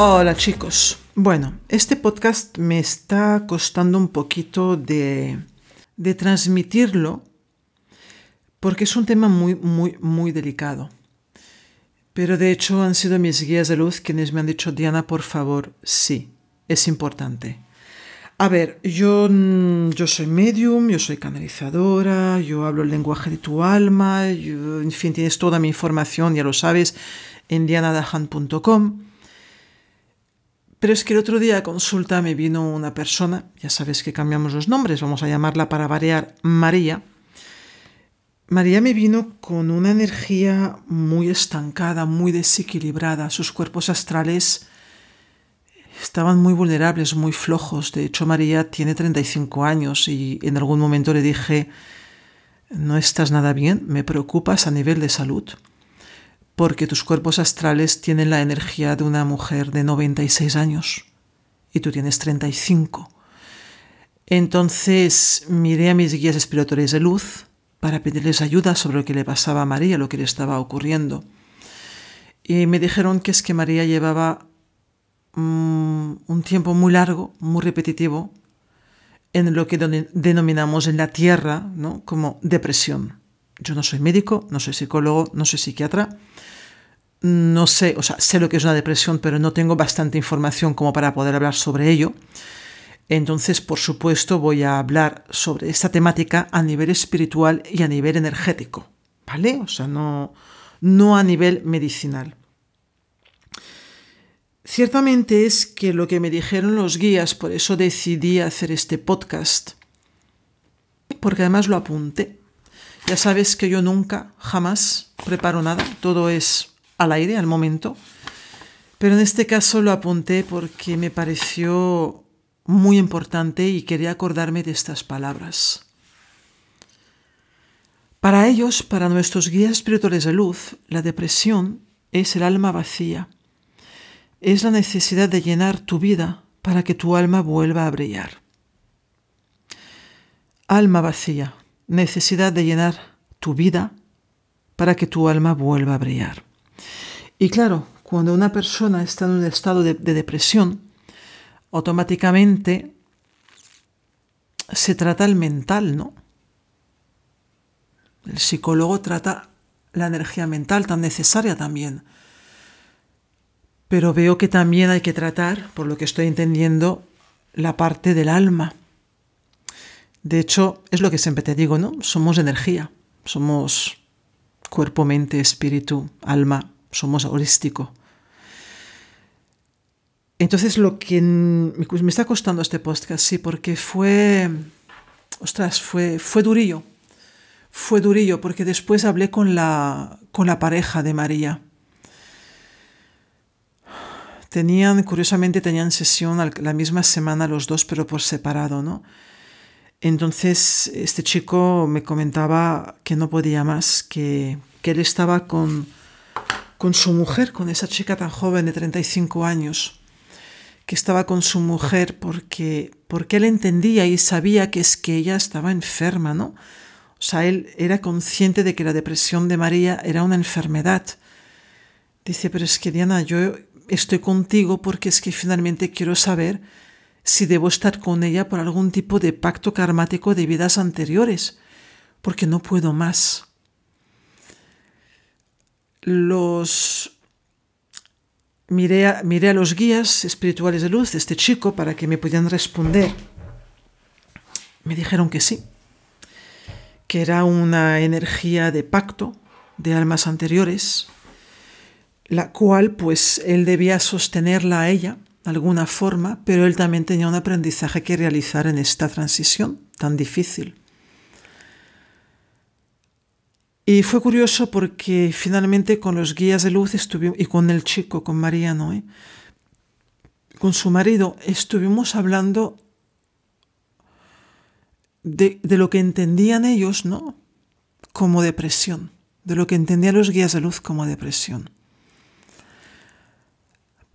Hola chicos. Bueno, este podcast me está costando un poquito de, transmitirlo porque es un tema muy, muy, muy delicado. Pero de hecho han sido mis guías de luz quienes me han dicho, Diana, por favor, sí, es importante. A ver, yo, mm, yo soy medium, yo soy canalizadora, yo hablo el lenguaje de tu alma, en fin, tienes toda mi información, ya lo sabes, en dianadahan.com. Pero es que el otro día a consulta me vino una persona, ya sabes que cambiamos los nombres, vamos a llamarla para variar María. María me vino con una energía muy estancada, muy desequilibrada. Sus cuerpos astrales estaban muy vulnerables, muy flojos. De hecho, María tiene 35 años y en algún momento le dije, no estás nada bien, me preocupas a nivel de salud porque tus cuerpos astrales tienen la energía de una mujer de 96 años y tú tienes 35. Entonces miré a mis guías espirituales de luz para pedirles ayuda sobre lo que le pasaba a María, lo que le estaba ocurriendo. Y me dijeron que es que María llevaba mm, un tiempo muy largo, muy repetitivo, en lo que denominamos en la Tierra ¿no? como depresión. Yo no soy médico, no soy psicólogo, no soy psiquiatra, no sé, o sea, sé lo que es una depresión, pero no tengo bastante información como para poder hablar sobre ello. Entonces, por supuesto, voy a hablar sobre esta temática a nivel espiritual y a nivel energético, ¿vale? O sea, no, no a nivel medicinal. Ciertamente es que lo que me dijeron los guías, por eso decidí hacer este podcast, porque además lo apunté. Ya sabes que yo nunca, jamás preparo nada, todo es al aire al momento, pero en este caso lo apunté porque me pareció muy importante y quería acordarme de estas palabras. Para ellos, para nuestros guías espirituales de luz, la depresión es el alma vacía. Es la necesidad de llenar tu vida para que tu alma vuelva a brillar. Alma vacía, necesidad de llenar tu vida para que tu alma vuelva a brillar. Y claro, cuando una persona está en un estado de, depresión, automáticamente se trata el mental, ¿no? El psicólogo trata la energía mental tan necesaria también. Pero veo que también hay que tratar, por lo que estoy entendiendo, la parte del alma. De hecho, es lo que siempre te digo, ¿no? Somos energía, somos cuerpo, mente, espíritu, alma, somos holístico. Entonces lo que me está costando este podcast, sí, porque fue, ostras, fue, fue durillo. Fue durillo porque después hablé con la, con la pareja de María. Tenían, curiosamente, tenían sesión la misma semana los dos, pero por separado, ¿no? Entonces este chico me comentaba que no podía más, que, que él estaba con con su mujer, con esa chica tan joven de 35 años, que estaba con su mujer porque, porque él entendía y sabía que es que ella estaba enferma, ¿no? O sea, él era consciente de que la depresión de María era una enfermedad. Dice, pero es que Diana, yo estoy contigo porque es que finalmente quiero saber si debo estar con ella por algún tipo de pacto karmático de vidas anteriores, porque no puedo más los miré a, miré a los guías espirituales de luz de este chico para que me pudieran responder. Me dijeron que sí, que era una energía de pacto de almas anteriores, la cual pues él debía sostenerla a ella alguna forma, pero él también tenía un aprendizaje que realizar en esta transición tan difícil. Y fue curioso porque finalmente con los guías de luz y con el chico, con Mariano, con su marido, estuvimos hablando de, de, lo que entendían ellos, ¿no? Como depresión, de lo que entendían los guías de luz como depresión.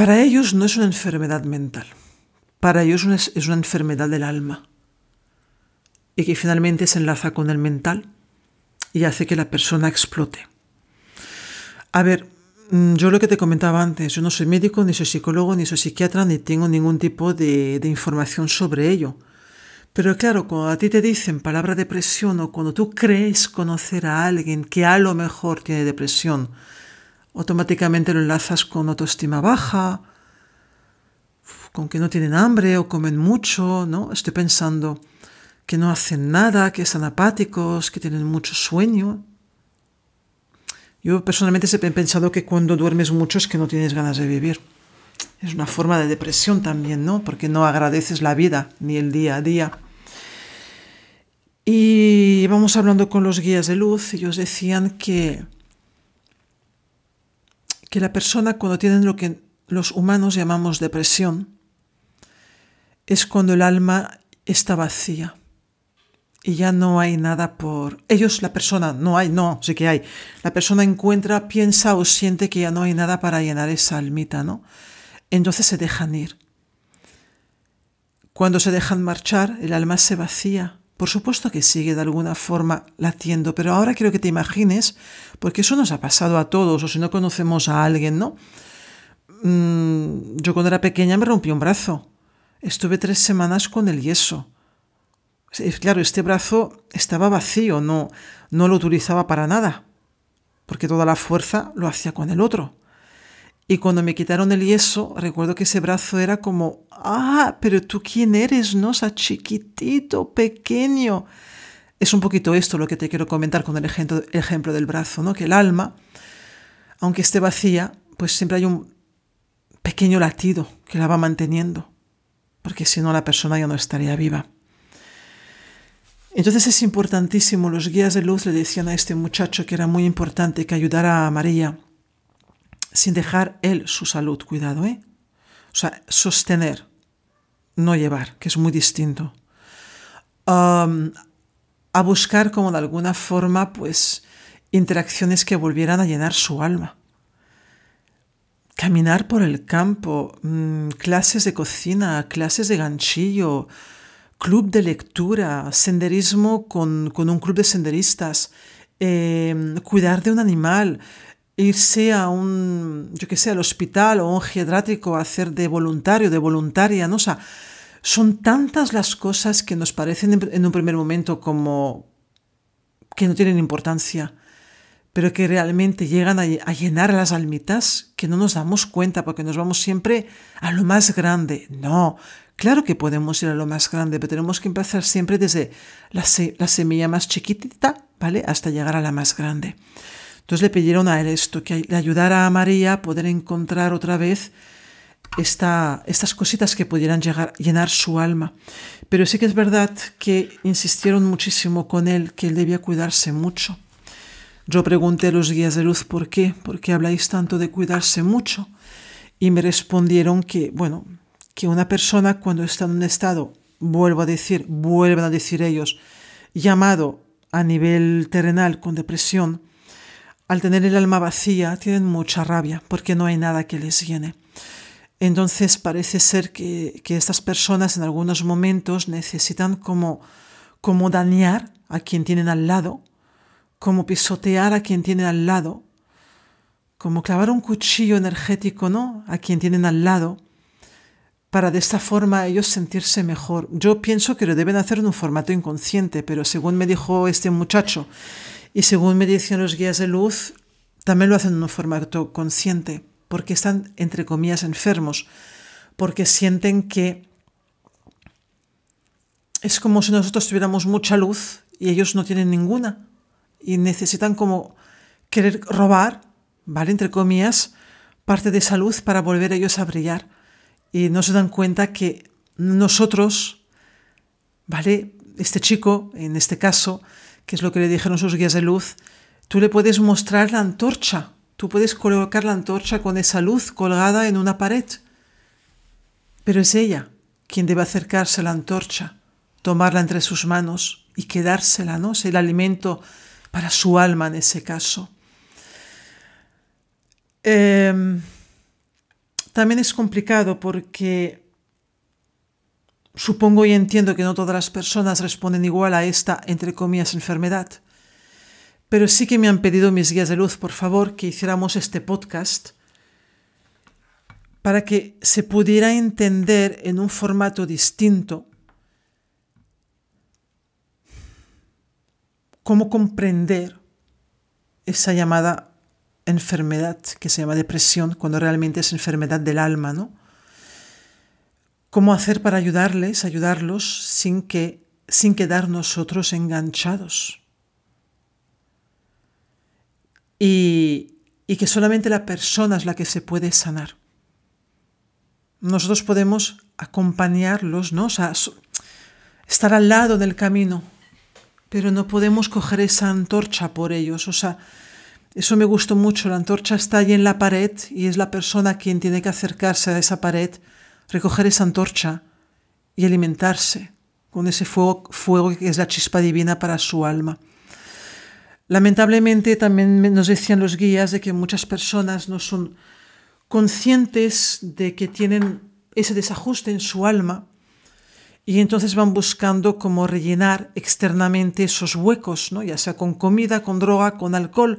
Para ellos no es una enfermedad mental, para ellos es una enfermedad del alma y que finalmente se enlaza con el mental y hace que la persona explote. A ver, mm, yo lo que te comentaba antes, yo no soy médico, ni soy psicólogo, ni soy psiquiatra, ni tengo ningún tipo de, de información sobre ello. Pero claro, cuando a ti te dicen palabra depresión o cuando tú crees conocer a alguien que a lo mejor tiene depresión, automáticamente lo enlazas con autoestima baja, con que no tienen hambre o comen mucho, ¿no? Estoy pensando, que no hacen nada, que están apáticos, que tienen mucho sueño. Yo personalmente he pensado que cuando duermes mucho es que no tienes ganas de vivir. Es una forma de depresión también, ¿no? Porque no agradeces la vida ni el día a día. Y vamos hablando con los guías de luz, ellos decían que, que la persona cuando tienen lo que los humanos llamamos depresión, es cuando el alma está vacía y ya no hay nada por ellos la persona no hay no sí que hay. La persona encuentra piensa o siente que ya no hay nada para llenar esa almita no entonces se dejan ir. Cuando se dejan marchar el alma se vacía por supuesto que sigue de alguna forma latiendo pero ahora quiero que te imagines porque eso nos ha pasado a todos o si no conocemos a alguien no mm, yo cuando era pequeña me rompí un brazo. Estuve tres semanas con el yeso. Claro, este brazo estaba vacío, no, no lo utilizaba para nada, porque toda la fuerza lo hacía con el otro. Y cuando me quitaron el yeso, recuerdo que ese brazo era como, ah, pero tú quién eres, ¿no? Chiquitito, pequeño. Es un poquito esto lo que te quiero comentar con el ejemplo, el ejemplo del brazo, ¿no? Que el alma, aunque esté vacía, pues siempre hay un pequeño latido que la va manteniendo, porque si no la persona ya no estaría viva. Entonces es importantísimo, los guías de luz le decían a este muchacho que era muy importante que ayudara a María sin dejar él su salud, cuidado, ¿eh? O sea, sostener, no llevar, que es muy distinto. a buscar como de alguna forma, pues, interacciones que volvieran a llenar su alma. Caminar por el campo, mm, clases de cocina, clases de ganchillo, club de lectura, senderismo con, un club de senderistas, eh, cuidar de un animal, irse a un, yo que sé, al hospital o un geriátrico a hacer de voluntario, de voluntaria, ¿no? O son tantas las cosas que nos parecen en un primer momento como que no tienen importancia, pero que realmente llegan a, a llenar las almitas que no nos damos cuenta porque nos vamos siempre a lo más grande. No, Claro que podemos ir a lo más grande, pero tenemos que empezar siempre desde la, semilla más chiquitita, ¿vale? Hasta llegar a la más grande. Entonces le pidieron a él esto, que le ayudara a María a poder encontrar otra vez esta, estas cositas que pudieran llenar su alma. Pero sí que es verdad que insistieron muchísimo con él, que él debía cuidarse mucho. Yo pregunté a los guías de luz por qué, por qué habláis tanto de cuidarse mucho. Y me respondieron que, bueno, que una persona cuando está en un estado, vuelvo a decir, vuelven a decir ellos, llamado a nivel terrenal con depresión, al tener el alma vacía tienen mucha rabia porque no hay nada que les llene. Entonces parece ser que, que estas personas en algunos momentos necesitan como, como dañar a quien tienen al lado, como pisotear a quien tienen al lado, como clavar un cuchillo energético ¿no? a quien tienen al lado para de esta forma ellos sentirse mejor. Yo pienso que lo deben hacer en un formato inconsciente, pero según me dijo este muchacho y según me dicen los guías de luz, también lo hacen en un formato consciente, porque están, entre comillas, enfermos, porque sienten que es como si nosotros tuviéramos mucha luz y ellos no tienen ninguna y necesitan como querer robar, ¿vale? Entre comillas, parte de esa luz para volver ellos a brillar. Y no se dan cuenta que nosotros, ¿vale? Este chico, en este caso, que es lo que le dijeron sus guías de luz, tú le puedes mostrar la antorcha, tú puedes colocar la antorcha con esa luz colgada en una pared, pero es ella quien debe acercarse a la antorcha, tomarla entre sus manos y quedársela, ¿no? Es el alimento para su alma en ese caso. Em, también es complicado porque supongo y entiendo que no todas las personas responden igual a esta, entre comillas, enfermedad. Pero sí que me han pedido mis guías de luz, por favor, que hiciéramos este podcast para que se pudiera entender en un formato distinto cómo comprender esa llamada enfermedad que se llama depresión cuando realmente es enfermedad del alma, ¿no? Cómo hacer para ayudarles, ayudarlos sin que sin quedar nosotros enganchados. Y, y que solamente la persona es la que se puede sanar. Nosotros podemos acompañarlos, ¿no? O sea, estar al lado del camino, pero no podemos coger esa antorcha por ellos. O sea, eso me gustó mucho. La antorcha está ahí en la pared y es la persona quien tiene que acercarse a esa pared, recoger esa antorcha y alimentarse con ese fuego, fuego que es la chispa divina para su alma. Lamentablemente también nos decían los guías de que muchas personas no son conscientes de que tienen ese desajuste en su alma y entonces van buscando cómo rellenar externamente esos huecos, ¿no? ya sea con comida, con droga, con alcohol,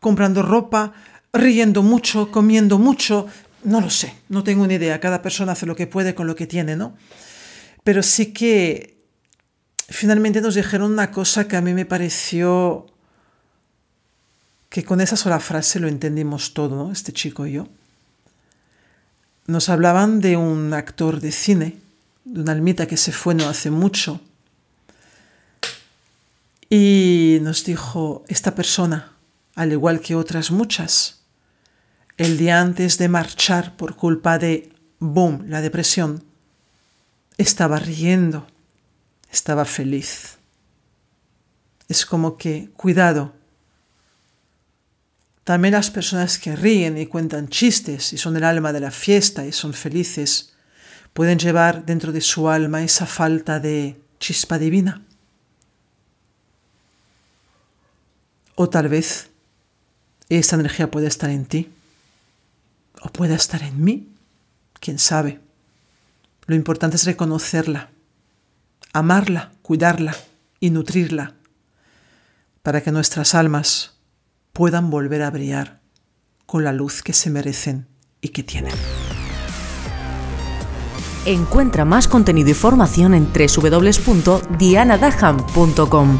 comprando ropa, riendo mucho, comiendo mucho, no lo sé, no tengo ni idea, cada persona hace lo que puede con lo que tiene, ¿no? Pero sí que finalmente nos dijeron una cosa que a mí me pareció que con esa sola frase lo entendimos todo. Este chico y yo. Nos hablaban de un actor de cine de una almita que se fue no hace mucho. Y nos dijo, esta persona, al igual que otras muchas, el día antes de marchar por culpa de, boom, la depresión, estaba riendo, estaba feliz. Es como que, cuidado, también las personas que ríen y cuentan chistes y son el alma de la fiesta y son felices, pueden llevar dentro de su alma esa falta de chispa divina. O tal vez esa energía puede estar en ti, o puede estar en mí, quién sabe. Lo importante es reconocerla, amarla, cuidarla y nutrirla, para que nuestras almas puedan volver a brillar con la luz que se merecen y que tienen. Encuentra más contenido y formación en www.dianadaham.com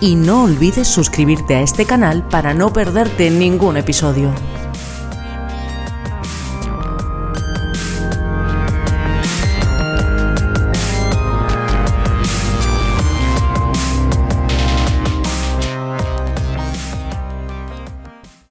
y no olvides suscribirte a este canal para no perderte ningún episodio.